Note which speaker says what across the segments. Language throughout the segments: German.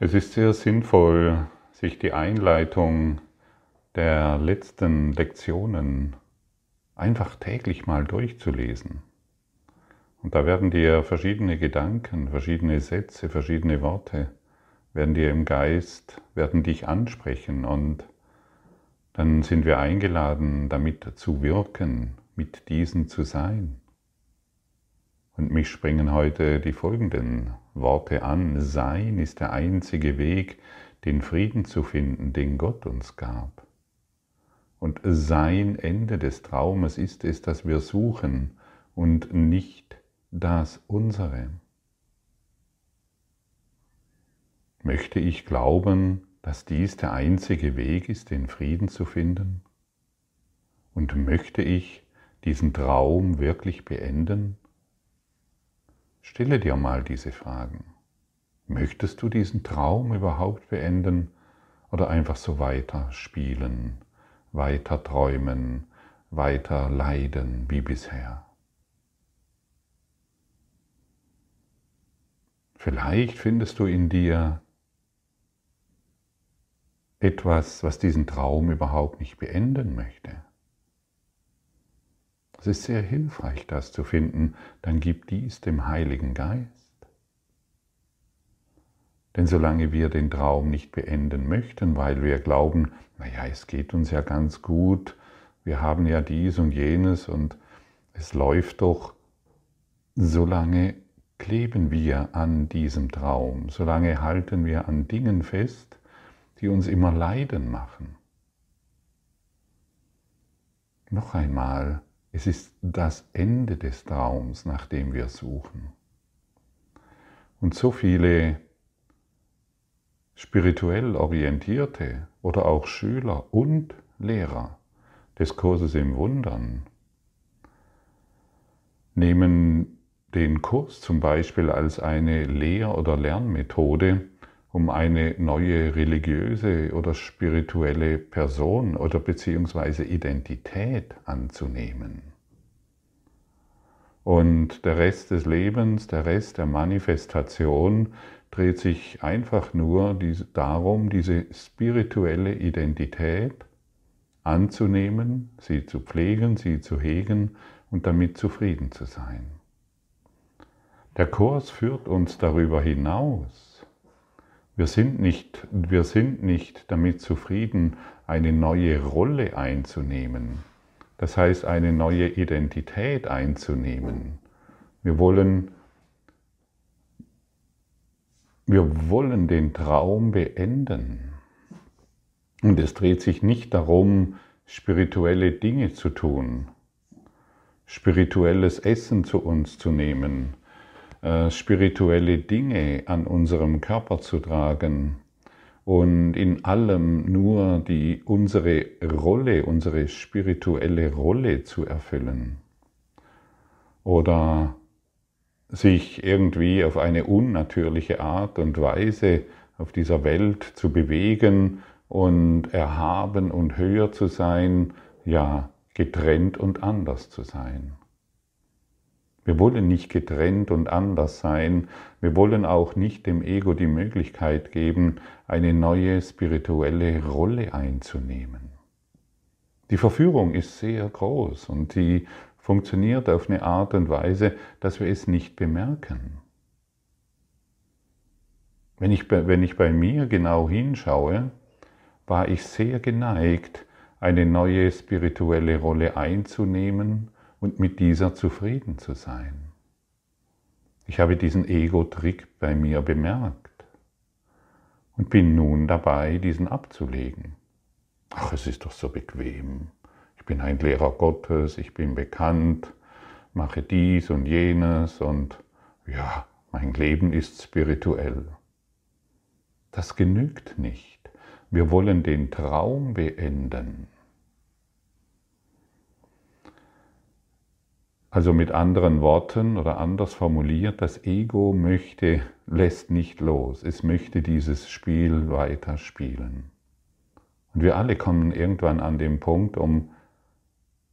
Speaker 1: Es ist sehr sinnvoll, sich die Einleitung der letzten Lektionen einfach täglich mal durchzulesen. Und da werden dir verschiedene Gedanken, verschiedene Sätze, verschiedene Worte, werden dir im Geist, werden dich ansprechen und dann sind wir eingeladen, damit zu wirken, mit diesen zu sein. Und mich springen heute die folgenden Worte an. Sein ist der einzige Weg, den Frieden zu finden, den Gott uns gab. Und sein Ende des Traumes ist es, dass wir suchen und nicht das unsere. Möchte ich glauben, dass dies der einzige Weg ist, den Frieden zu finden? Und möchte ich diesen Traum wirklich beenden? Stelle dir mal diese Fragen. Möchtest du diesen Traum überhaupt beenden oder einfach so weiter spielen, weiter träumen, weiter leiden wie bisher? Vielleicht findest du in dir etwas, was diesen Traum überhaupt nicht beenden möchte. Es ist sehr hilfreich, das zu finden. Dann gib dies dem Heiligen Geist. Denn solange wir den Traum nicht beenden möchten, weil wir glauben, naja, es geht uns ja ganz gut, wir haben ja dies und jenes und es läuft doch, solange kleben wir an diesem Traum, solange halten wir an Dingen fest, die uns immer leiden machen. Noch einmal, es ist das Ende des Traums, nach dem wir suchen. Und so viele spirituell orientierte oder auch Schüler und Lehrer des Kurses im Wundern nehmen den Kurs zum Beispiel als eine Lehr- oder Lernmethode, um eine neue religiöse oder spirituelle Person oder beziehungsweise Identität anzunehmen. Und der Rest des Lebens, der Rest der Manifestation dreht sich einfach nur darum, diese spirituelle Identität anzunehmen, sie zu pflegen, sie zu hegen und damit zufrieden zu sein. Der Kurs führt uns darüber hinaus wir sind nicht, wir sind nicht damit zufrieden, eine neue Rolle einzunehmen. Das heißt, eine neue Identität einzunehmen. Wir wollen, wir wollen den Traum beenden. Und es dreht sich nicht darum, spirituelle Dinge zu tun, spirituelles Essen zu uns zu nehmen, äh, spirituelle Dinge an unserem Körper zu tragen und in allem nur die, unsere Rolle, unsere spirituelle Rolle zu erfüllen. Oder sich irgendwie auf eine unnatürliche Art und Weise auf dieser Welt zu bewegen und erhaben und höher zu sein, ja, getrennt und anders zu sein. Wir wollen nicht getrennt und anders sein. Wir wollen auch nicht dem Ego die Möglichkeit geben, eine neue spirituelle Rolle einzunehmen. Die Verführung ist sehr groß und sie funktioniert auf eine Art und Weise, dass wir es nicht bemerken. Wenn ich, wenn ich bei mir genau hinschaue, war ich sehr geneigt, eine neue spirituelle Rolle einzunehmen und mit dieser zufrieden zu sein. Ich habe diesen Ego-Trick bei mir bemerkt und bin nun dabei, diesen abzulegen. Ach, es ist doch so bequem. Ich bin ein Lehrer Gottes, ich bin bekannt, mache dies und jenes und ja, mein Leben ist spirituell. Das genügt nicht. Wir wollen den Traum beenden. Also mit anderen Worten oder anders formuliert, das Ego möchte, lässt nicht los. Es möchte dieses Spiel weiter spielen. Und wir alle kommen irgendwann an den Punkt, um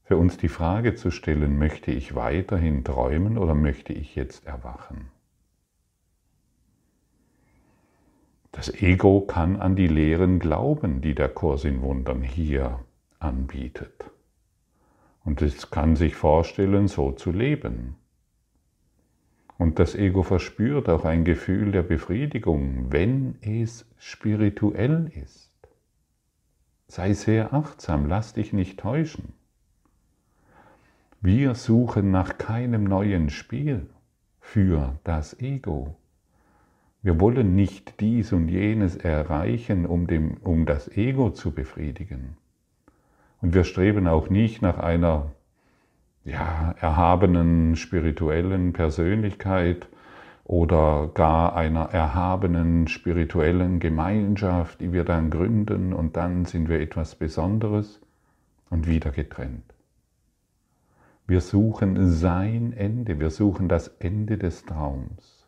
Speaker 1: für uns die Frage zu stellen, möchte ich weiterhin träumen oder möchte ich jetzt erwachen? Das Ego kann an die Lehren glauben, die der Kurs in Wundern hier anbietet. Und es kann sich vorstellen, so zu leben. Und das Ego verspürt auch ein Gefühl der Befriedigung, wenn es spirituell ist. Sei sehr achtsam, lass dich nicht täuschen. Wir suchen nach keinem neuen Spiel für das Ego. Wir wollen nicht dies und jenes erreichen, um, dem, um das Ego zu befriedigen. Und wir streben auch nicht nach einer ja, erhabenen spirituellen Persönlichkeit oder gar einer erhabenen spirituellen Gemeinschaft, die wir dann gründen und dann sind wir etwas Besonderes und wieder getrennt. Wir suchen sein Ende, wir suchen das Ende des Traums.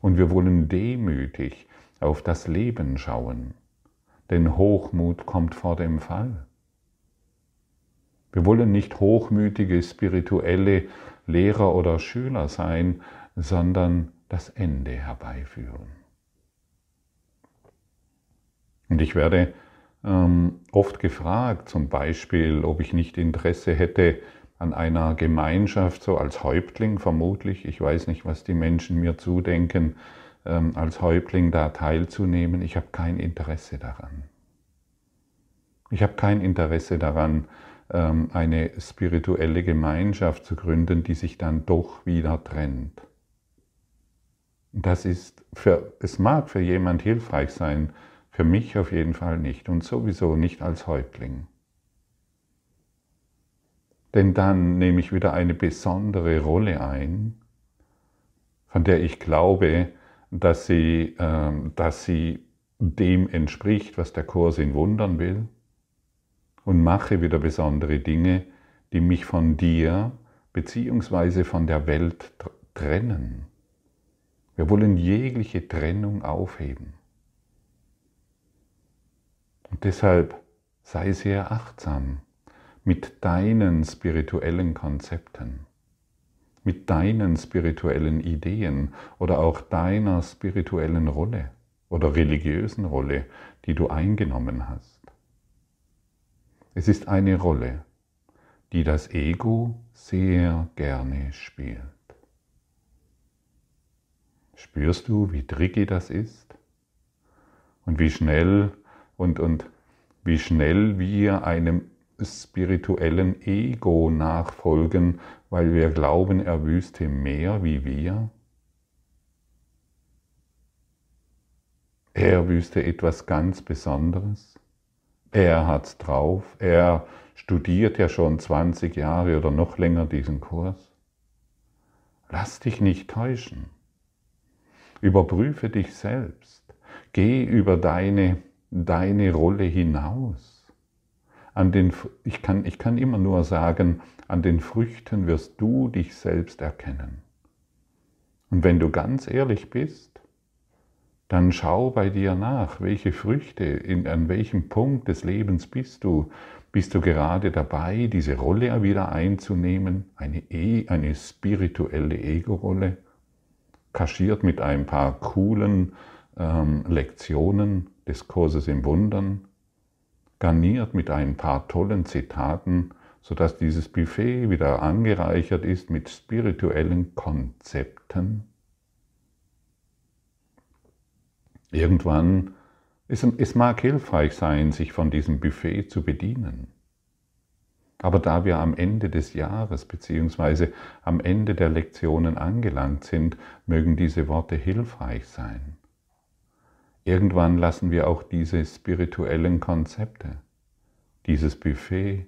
Speaker 1: Und wir wollen demütig auf das Leben schauen, denn Hochmut kommt vor dem Fall. Wir wollen nicht hochmütige spirituelle Lehrer oder Schüler sein, sondern das Ende herbeiführen. Und ich werde ähm, oft gefragt, zum Beispiel, ob ich nicht Interesse hätte an einer Gemeinschaft, so als Häuptling vermutlich, ich weiß nicht, was die Menschen mir zudenken, ähm, als Häuptling da teilzunehmen. Ich habe kein Interesse daran. Ich habe kein Interesse daran, ähm, eine spirituelle Gemeinschaft zu gründen, die sich dann doch wieder trennt. Das ist für, es mag für jemand hilfreich sein, für mich auf jeden Fall nicht und sowieso nicht als Häuptling. Denn dann nehme ich wieder eine besondere Rolle ein, von der ich glaube, dass sie, äh, dass sie dem entspricht, was der Kurs in Wundern will und mache wieder besondere Dinge, die mich von dir beziehungsweise von der Welt trennen. Wir wollen jegliche Trennung aufheben. Und deshalb sei sehr achtsam mit deinen spirituellen Konzepten, mit deinen spirituellen Ideen oder auch deiner spirituellen Rolle oder religiösen Rolle, die du eingenommen hast. Es ist eine Rolle, die das Ego sehr gerne spielt. Spürst du, wie tricky das ist? Und wie schnell und, und wie schnell wir einem spirituellen Ego nachfolgen, weil wir glauben, er wüsste mehr wie wir? Er wüsste etwas ganz Besonderes? Er hat's drauf. Er studiert ja schon 20 Jahre oder noch länger diesen Kurs. Lass dich nicht täuschen. Überprüfe dich selbst. Geh über deine, deine Rolle hinaus. An den, ich, kann, ich kann immer nur sagen, an den Früchten wirst du dich selbst erkennen. Und wenn du ganz ehrlich bist, dann schau bei dir nach, welche Früchte, in, an welchem Punkt des Lebens bist du. Bist du gerade dabei, diese Rolle wieder einzunehmen, eine, e, eine spirituelle Ego-Rolle, kaschiert mit ein paar coolen ähm, Lektionen des Kurses im Wundern, garniert mit ein paar tollen Zitaten, sodass dieses Buffet wieder angereichert ist mit spirituellen Konzepten? Irgendwann, es, es mag hilfreich sein, sich von diesem Buffet zu bedienen. Aber da wir am Ende des Jahres bzw. am Ende der Lektionen angelangt sind, mögen diese Worte hilfreich sein. Irgendwann lassen wir auch diese spirituellen Konzepte, dieses Buffet,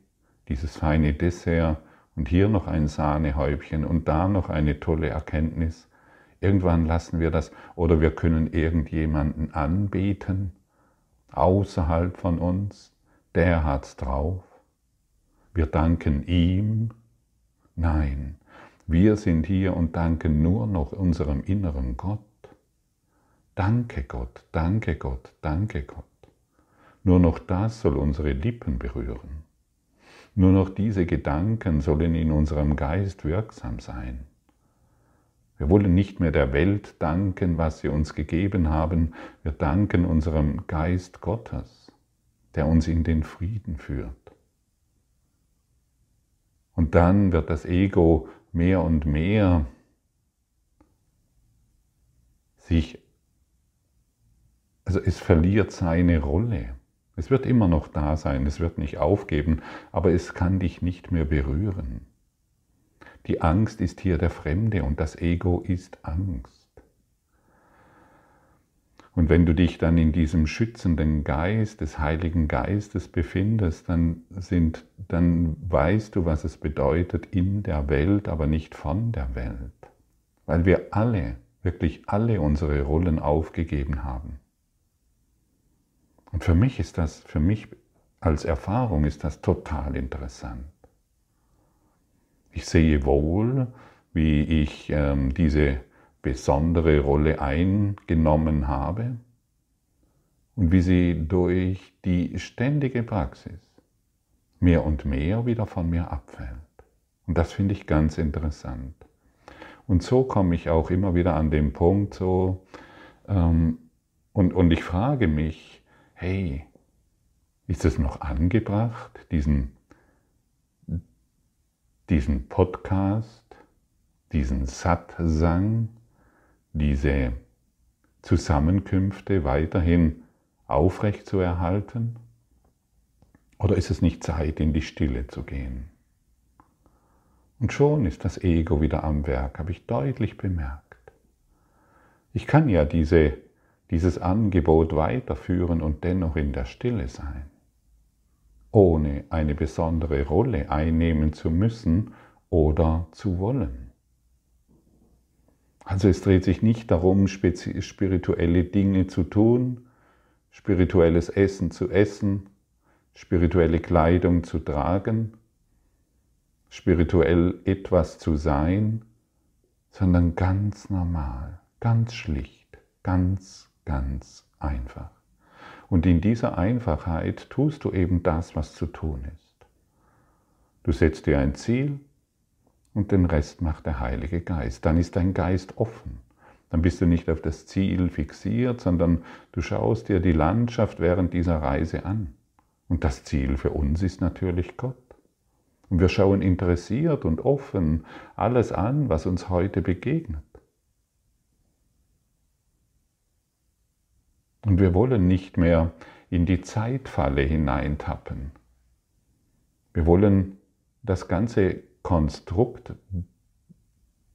Speaker 1: dieses feine Dessert und hier noch ein Sahnehäubchen und da noch eine tolle Erkenntnis Irgendwann lassen wir das oder wir können irgendjemanden anbeten außerhalb von uns, der hat's drauf. Wir danken ihm. Nein, wir sind hier und danken nur noch unserem inneren Gott. Danke Gott, danke Gott, danke Gott. Nur noch das soll unsere Lippen berühren. Nur noch diese Gedanken sollen in unserem Geist wirksam sein. Wir wollen nicht mehr der Welt danken, was sie uns gegeben haben. Wir danken unserem Geist Gottes, der uns in den Frieden führt. Und dann wird das Ego mehr und mehr sich, also es verliert seine Rolle. Es wird immer noch da sein, es wird nicht aufgeben, aber es kann dich nicht mehr berühren. Die Angst ist hier der Fremde und das Ego ist Angst. Und wenn du dich dann in diesem schützenden Geist des Heiligen Geistes befindest, dann, sind, dann weißt du, was es bedeutet in der Welt, aber nicht von der Welt. Weil wir alle, wirklich alle unsere Rollen aufgegeben haben. Und für mich ist das, für mich als Erfahrung ist das total interessant. Ich sehe wohl, wie ich ähm, diese besondere Rolle eingenommen habe und wie sie durch die ständige Praxis mehr und mehr wieder von mir abfällt. Und das finde ich ganz interessant. Und so komme ich auch immer wieder an den Punkt so, ähm, und, und ich frage mich, hey, ist es noch angebracht, diesen, diesen Podcast, diesen Satsang, diese Zusammenkünfte weiterhin aufrecht zu erhalten? Oder ist es nicht Zeit, in die Stille zu gehen? Und schon ist das Ego wieder am Werk, habe ich deutlich bemerkt. Ich kann ja diese dieses Angebot weiterführen und dennoch in der Stille sein, ohne eine besondere Rolle einnehmen zu müssen oder zu wollen. Also es dreht sich nicht darum, spirituelle Dinge zu tun, spirituelles Essen zu essen, spirituelle Kleidung zu tragen, spirituell etwas zu sein, sondern ganz normal, ganz schlicht, ganz ganz einfach. Und in dieser Einfachheit tust du eben das, was zu tun ist. Du setzt dir ein Ziel und den Rest macht der Heilige Geist. Dann ist dein Geist offen. Dann bist du nicht auf das Ziel fixiert, sondern du schaust dir die Landschaft während dieser Reise an. Und das Ziel für uns ist natürlich Gott. Und wir schauen interessiert und offen alles an, was uns heute begegnet. Und wir wollen nicht mehr in die Zeitfalle hineintappen. Wir wollen das ganze Konstrukt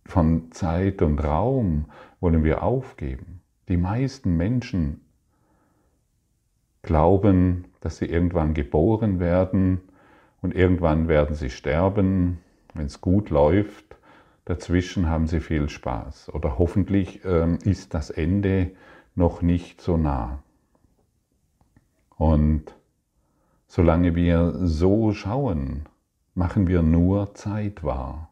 Speaker 1: von Zeit und Raum wollen wir aufgeben. Die meisten Menschen glauben, dass sie irgendwann geboren werden und irgendwann werden sie sterben, wenn es gut läuft. Dazwischen haben sie viel Spaß. Oder hoffentlich ähm, ist das Ende noch nicht so nah. Und solange wir so schauen, machen wir nur Zeit wahr.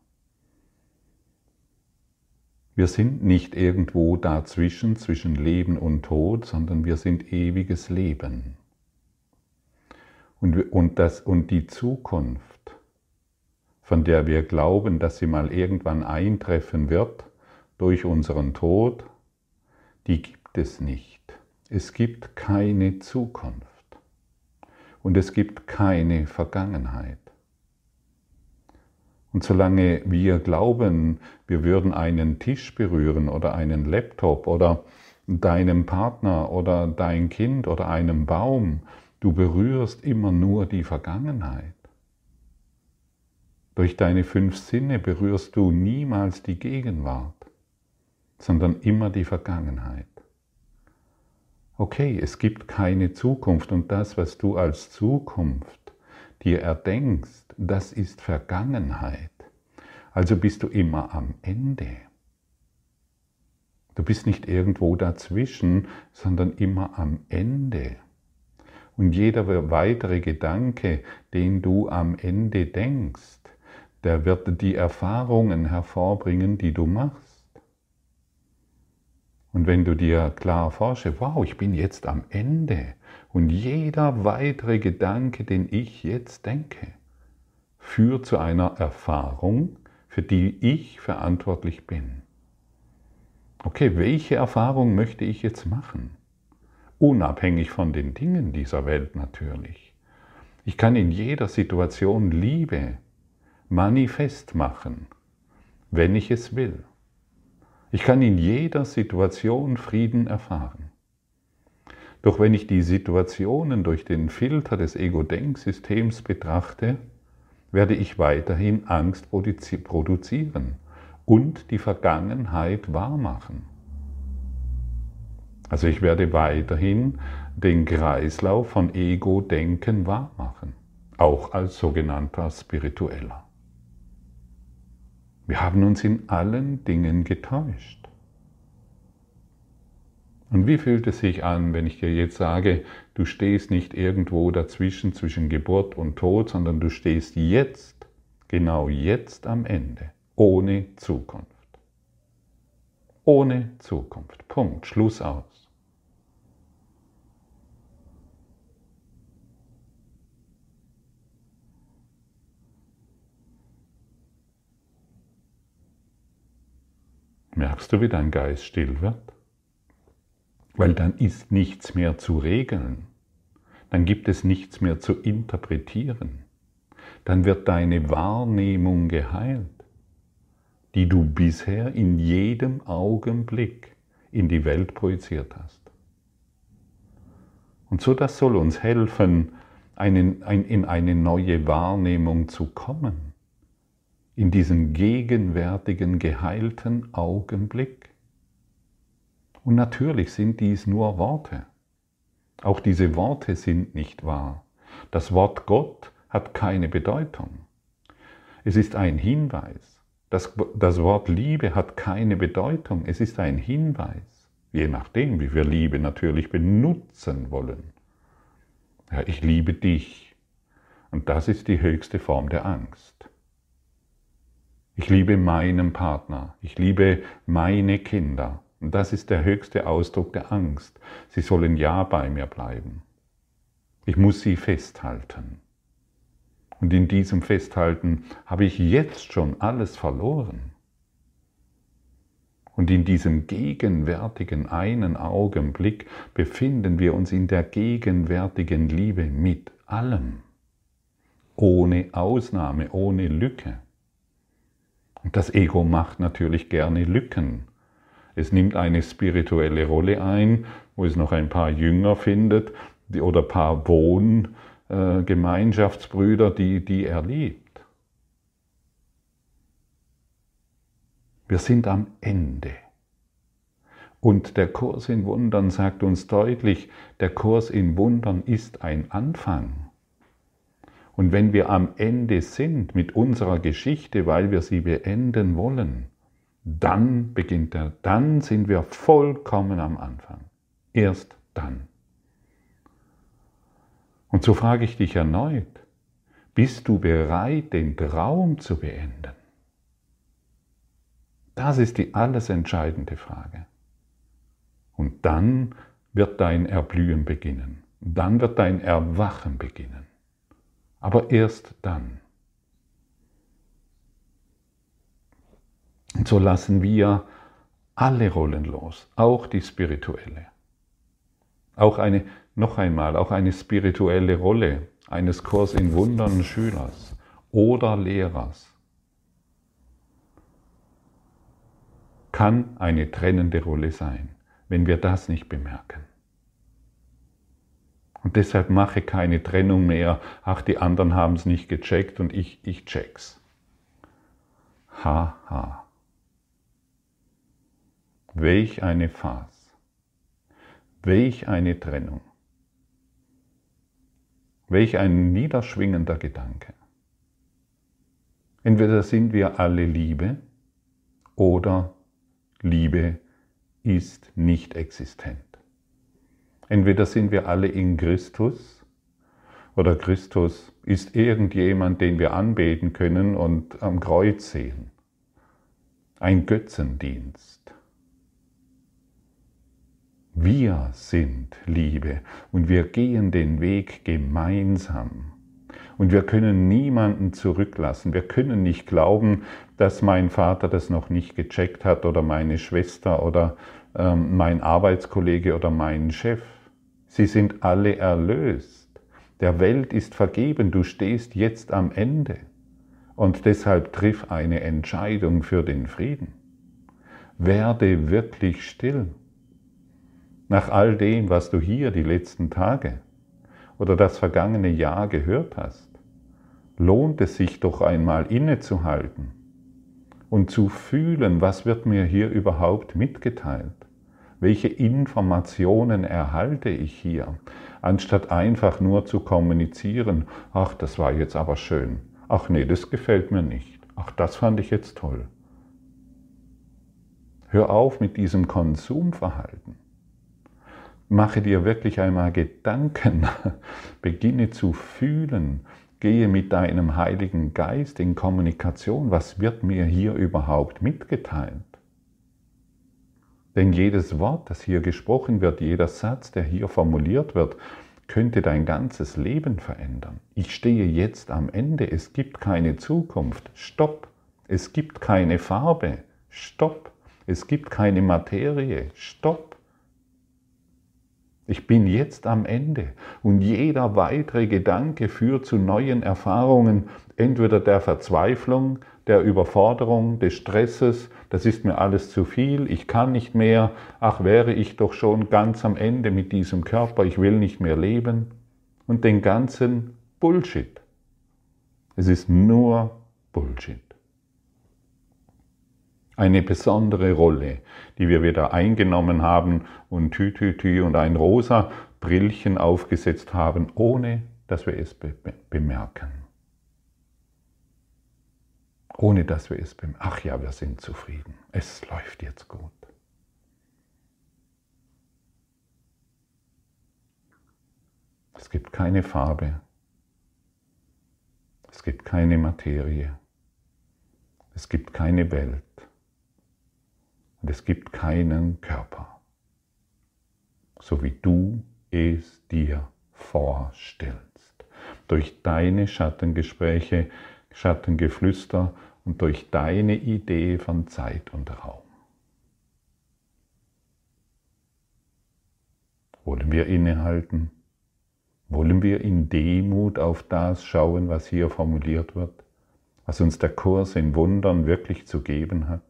Speaker 1: Wir sind nicht irgendwo dazwischen, zwischen Leben und Tod, sondern wir sind ewiges Leben. Und, und, das, und die Zukunft, von der wir glauben, dass sie mal irgendwann eintreffen wird durch unseren Tod, die es nicht. Es gibt keine Zukunft und es gibt keine Vergangenheit. Und solange wir glauben, wir würden einen Tisch berühren oder einen Laptop oder deinem Partner oder dein Kind oder einen Baum, du berührst immer nur die Vergangenheit. Durch deine fünf Sinne berührst du niemals die Gegenwart, sondern immer die Vergangenheit okay, es gibt keine Zukunft und das, was du als Zukunft dir erdenkst, das ist Vergangenheit. Also bist du immer am Ende. Du bist nicht irgendwo dazwischen, sondern immer am Ende. Und jeder weitere Gedanke, den du am Ende denkst, der wird die Erfahrungen hervorbringen, die du machst. Und wenn du dir klar vorstellst, wow, ich bin jetzt am Ende und jeder weitere Gedanke, den ich jetzt denke, führt zu einer Erfahrung, für die ich verantwortlich bin. Okay, welche Erfahrung möchte ich jetzt machen? Unabhängig von den Dingen dieser Welt natürlich. Ich kann in jeder Situation Liebe manifest machen, wenn ich es will. Ich kann in jeder Situation Frieden erfahren. Doch wenn ich die Situationen durch den Filter des Ego-Denksystems betrachte, werde ich weiterhin Angst produzieren und die Vergangenheit wahrmachen. Also ich werde weiterhin den Kreislauf von Ego-Denken wahrmachen, auch als sogenannter Spiritueller. Wir haben uns in allen Dingen getäuscht. Und wie fühlt es sich an, wenn ich dir jetzt sage, du stehst nicht irgendwo dazwischen zwischen Geburt und Tod, sondern du stehst jetzt, genau jetzt am Ende, ohne Zukunft. Ohne Zukunft. Punkt. Schluss aus. Merkst du, wie dein Geist still wird? Weil dann ist nichts mehr zu regeln. Dann gibt es nichts mehr zu interpretieren. Dann wird deine Wahrnehmung geheilt, die du bisher in jedem Augenblick in die Welt projiziert hast. Und so das soll uns helfen, einen, ein, in eine neue Wahrnehmung zu kommen in diesem gegenwärtigen, geheilten Augenblick. Und natürlich sind dies nur Worte. Auch diese Worte sind nicht wahr. Das Wort Gott hat keine Bedeutung. Es ist ein Hinweis. Das, das Wort Liebe hat keine Bedeutung. Es ist ein Hinweis. Je nachdem, wie wir Liebe natürlich benutzen wollen. Ja, ich liebe dich. Und das ist die höchste Form der Angst. Ich liebe meinen Partner. Ich liebe meine Kinder. Und das ist der höchste Ausdruck der Angst. Sie sollen ja bei mir bleiben. Ich muss sie festhalten. Und in diesem Festhalten habe ich jetzt schon alles verloren. Und in diesem gegenwärtigen einen Augenblick befinden wir uns in der gegenwärtigen Liebe mit allem. Ohne Ausnahme, ohne Lücke. Und das Ego macht natürlich gerne Lücken. Es nimmt eine spirituelle Rolle ein, wo es noch ein paar Jünger findet oder ein paar Wohngemeinschaftsbrüder, die, die er liebt. Wir sind am Ende. Und der Kurs in Wundern sagt uns deutlich, der Kurs in Wundern ist ein Anfang. Und wenn wir am Ende sind mit unserer Geschichte, weil wir sie beenden wollen, dann beginnt er, dann sind wir vollkommen am Anfang. Erst dann. Und so frage ich dich erneut, bist du bereit, den Traum zu beenden? Das ist die alles entscheidende Frage. Und dann wird dein Erblühen beginnen. Dann wird dein Erwachen beginnen aber erst dann. Und so lassen wir alle Rollen los, auch die spirituelle. Auch eine, noch einmal, auch eine spirituelle Rolle eines Kurs in Wundern Schülers oder Lehrers kann eine trennende Rolle sein, wenn wir das nicht bemerken. Und deshalb mache keine Trennung mehr, ach, die anderen haben es nicht gecheckt und ich, ich check's. Haha. Ha. Welch eine Farce. Welch eine Trennung. Welch ein niederschwingender Gedanke. Entweder sind wir alle Liebe oder Liebe ist nicht existent. Entweder sind wir alle in Christus oder Christus ist irgendjemand, den wir anbeten können und am Kreuz sehen. Ein Götzendienst. Wir sind Liebe und wir gehen den Weg gemeinsam. Und wir können niemanden zurücklassen. Wir können nicht glauben, dass mein Vater das noch nicht gecheckt hat oder meine Schwester oder ähm, mein Arbeitskollege oder mein Chef. Sie sind alle erlöst. Der Welt ist vergeben. Du stehst jetzt am Ende. Und deshalb triff eine Entscheidung für den Frieden. Werde wirklich still. Nach all dem, was du hier die letzten Tage oder das vergangene Jahr gehört hast, lohnt es sich doch einmal innezuhalten und zu fühlen, was wird mir hier überhaupt mitgeteilt? Welche Informationen erhalte ich hier, anstatt einfach nur zu kommunizieren, ach, das war jetzt aber schön, ach nee, das gefällt mir nicht, ach, das fand ich jetzt toll. Hör auf mit diesem Konsumverhalten. Mache dir wirklich einmal Gedanken, beginne zu fühlen, gehe mit deinem Heiligen Geist in Kommunikation, was wird mir hier überhaupt mitgeteilt? Denn jedes Wort, das hier gesprochen wird, jeder Satz, der hier formuliert wird, könnte dein ganzes Leben verändern. Ich stehe jetzt am Ende, es gibt keine Zukunft. Stopp. Es gibt keine Farbe. Stopp. Es gibt keine Materie. Stopp. Ich bin jetzt am Ende und jeder weitere Gedanke führt zu neuen Erfahrungen, entweder der Verzweiflung, der Überforderung, des Stresses, das ist mir alles zu viel, ich kann nicht mehr, ach wäre ich doch schon ganz am Ende mit diesem Körper, ich will nicht mehr leben. Und den ganzen Bullshit. Es ist nur Bullshit. Eine besondere Rolle, die wir wieder eingenommen haben und Tütütü und ein rosa Brillchen aufgesetzt haben, ohne dass wir es be bemerken. Ohne dass wir es bemerken. Ach ja, wir sind zufrieden. Es läuft jetzt gut. Es gibt keine Farbe. Es gibt keine Materie. Es gibt keine Welt und es gibt keinen Körper, so wie du es dir vorstellst. Durch deine Schattengespräche, Schattengeflüster und durch deine Idee von Zeit und Raum. Wollen wir innehalten? Wollen wir in Demut auf das schauen, was hier formuliert wird, was uns der Kurs in Wundern wirklich zu geben hat?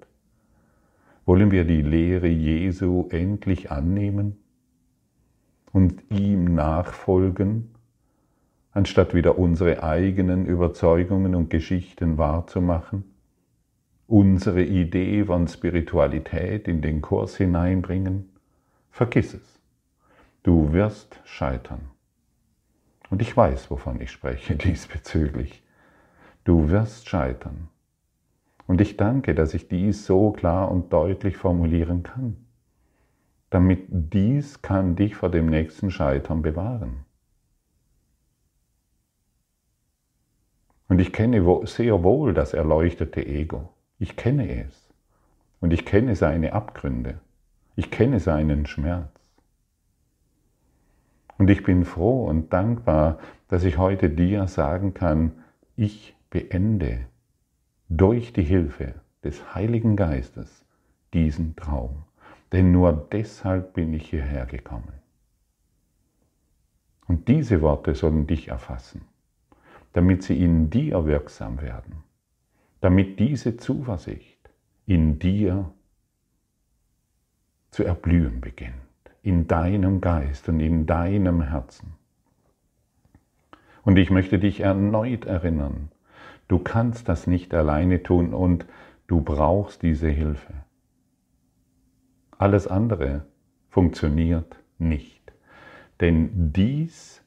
Speaker 1: Wollen wir die Lehre Jesu endlich annehmen und ihm nachfolgen, anstatt wieder unsere eigenen Überzeugungen und Geschichten wahrzumachen, unsere Idee von Spiritualität in den Kurs hineinbringen? Vergiss es. Du wirst scheitern. Und ich weiß, wovon ich spreche diesbezüglich. Du wirst scheitern. Und ich danke, dass ich dies so klar und deutlich formulieren kann. Damit dies kann dich vor dem nächsten Scheitern bewahren. Und ich kenne sehr wohl das erleuchtete Ego. Ich kenne es. Und ich kenne seine Abgründe. Ich kenne seinen Schmerz. Und ich bin froh und dankbar, dass ich heute dir sagen kann, ich beende durch die Hilfe des Heiligen Geistes diesen Traum. Denn nur deshalb bin ich hierher gekommen. Und diese Worte sollen dich erfassen, damit sie in dir wirksam werden, damit diese Zuversicht in dir zu erblühen beginnt, in deinem Geist und in deinem Herzen. Und ich möchte dich erneut erinnern, Du kannst das nicht alleine tun und du brauchst diese Hilfe. Alles andere funktioniert nicht. Denn dies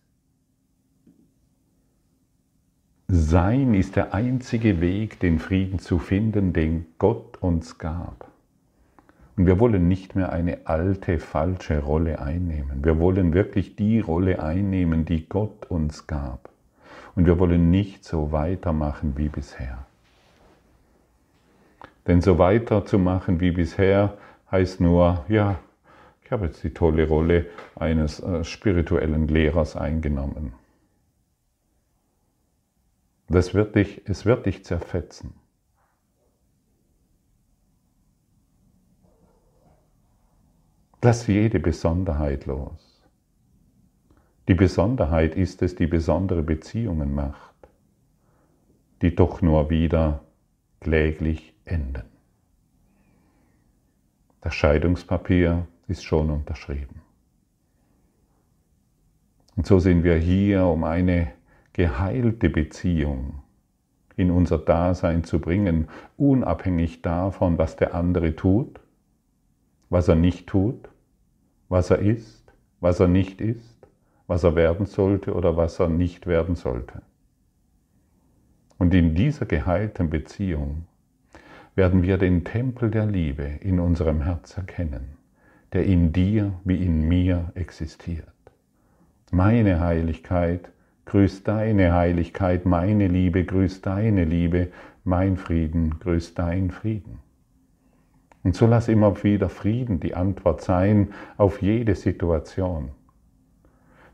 Speaker 1: Sein ist der einzige Weg, den Frieden zu finden, den Gott uns gab. Und wir wollen nicht mehr eine alte, falsche Rolle einnehmen. Wir wollen wirklich die Rolle einnehmen, die Gott uns gab. Und wir wollen nicht so weitermachen wie bisher. Denn so weiterzumachen wie bisher heißt nur, ja, ich habe jetzt die tolle Rolle eines äh, spirituellen Lehrers eingenommen. Das wird dich, es wird dich zerfetzen. Lass jede Besonderheit los. Die Besonderheit ist es, die besondere Beziehungen macht, die doch nur wieder kläglich enden. Das Scheidungspapier ist schon unterschrieben. Und so sind wir hier, um eine geheilte Beziehung in unser Dasein zu bringen, unabhängig davon, was der andere tut, was er nicht tut, was er ist, was er nicht ist, was er werden sollte oder was er nicht werden sollte. Und in dieser geheilten Beziehung werden wir den Tempel der Liebe in unserem Herz erkennen, der in dir wie in mir existiert. Meine Heiligkeit grüßt deine Heiligkeit, meine Liebe grüßt deine Liebe, mein Frieden grüßt dein Frieden. Und so lass immer wieder Frieden die Antwort sein auf jede Situation.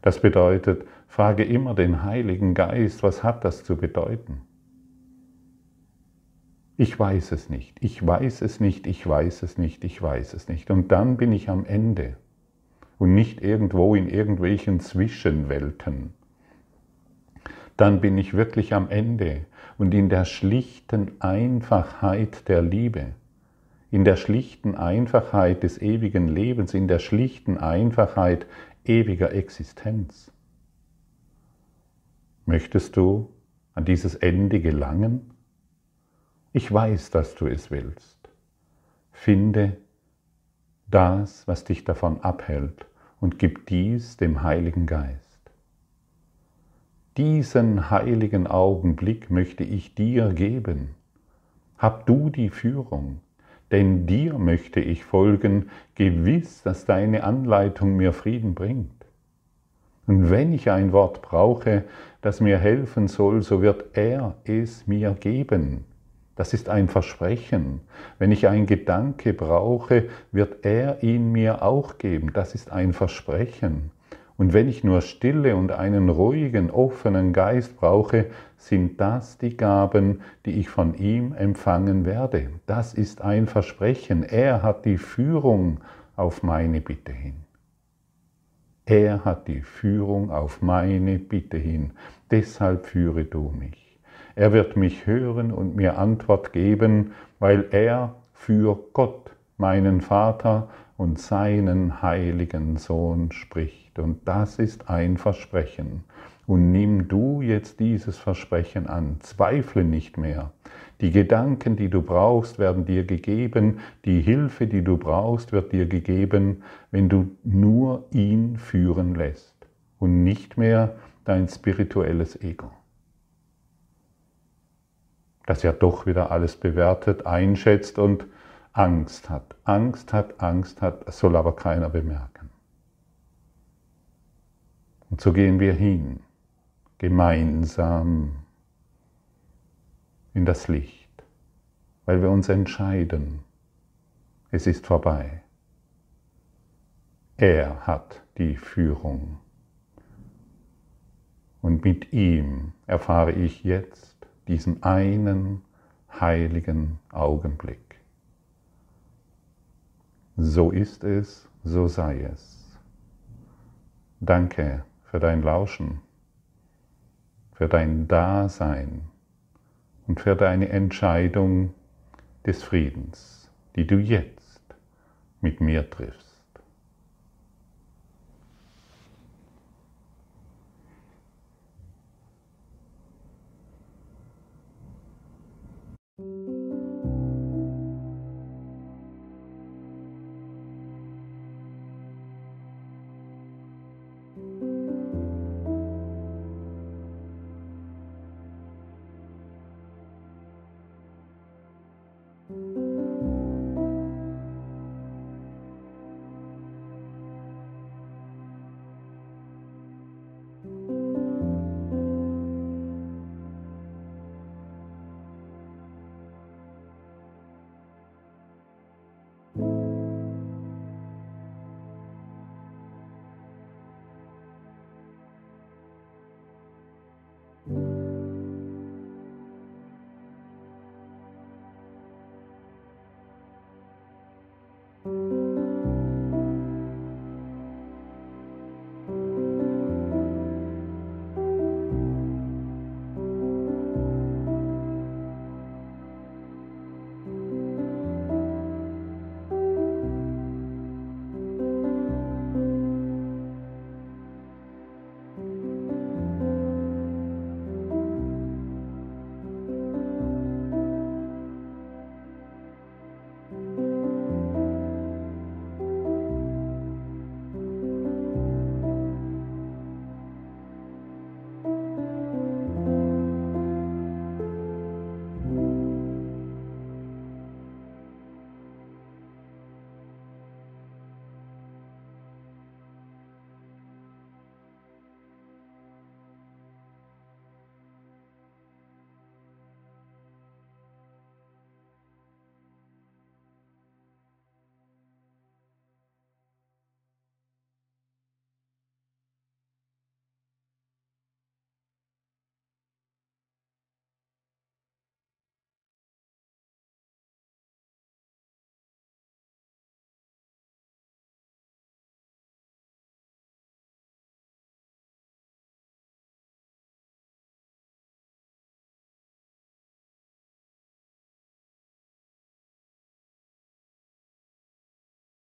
Speaker 1: Das bedeutet, frage immer den Heiligen Geist, was hat das zu bedeuten? Ich weiß es nicht, ich weiß es nicht, ich weiß es nicht, ich weiß es nicht. Und dann bin ich am Ende und nicht irgendwo in irgendwelchen Zwischenwelten. Dann bin ich wirklich am Ende und in der schlichten Einfachheit der Liebe in der schlichten Einfachheit des ewigen Lebens, in der schlichten Einfachheit ewiger Existenz. Möchtest du an dieses Ende gelangen? Ich weiß, dass du es willst. Finde das, was dich davon abhält, und gib dies dem Heiligen Geist. Diesen heiligen Augenblick möchte ich dir geben. Hab du die Führung, denn dir möchte ich folgen, gewiss, dass deine Anleitung mir Frieden bringt. Und wenn ich ein Wort brauche, das mir helfen soll, so wird er es mir geben. Das ist ein Versprechen. Wenn ich einen Gedanke brauche, wird er ihn mir auch geben. Das ist ein Versprechen. Und wenn ich nur Stille und einen ruhigen, offenen Geist brauche, sind das die Gaben, die ich von ihm empfangen werde. Das ist ein Versprechen. Er hat die Führung auf meine Bitte hin. Er hat die Führung auf meine Bitte hin. Deshalb führe du mich. Er wird mich hören und mir Antwort geben, weil er für Gott, meinen Vater und seinen heiligen Sohn spricht. Und das ist ein Versprechen. Und nimm du jetzt dieses Versprechen an. Zweifle nicht mehr. Die Gedanken, die du brauchst, werden dir gegeben. Die Hilfe, die du brauchst, wird dir gegeben, wenn du nur ihn führen lässt und nicht mehr dein spirituelles Ego. Das ja doch wieder alles bewertet, einschätzt und Angst hat. Angst hat, Angst hat, soll aber keiner bemerken. Und so gehen wir hin gemeinsam in das Licht, weil wir uns entscheiden, es ist vorbei. Er hat die Führung. Und mit ihm erfahre ich jetzt diesen einen heiligen Augenblick. So ist es, so sei es. Danke für dein Lauschen für dein Dasein und für deine Entscheidung des Friedens, die du jetzt mit mir triffst.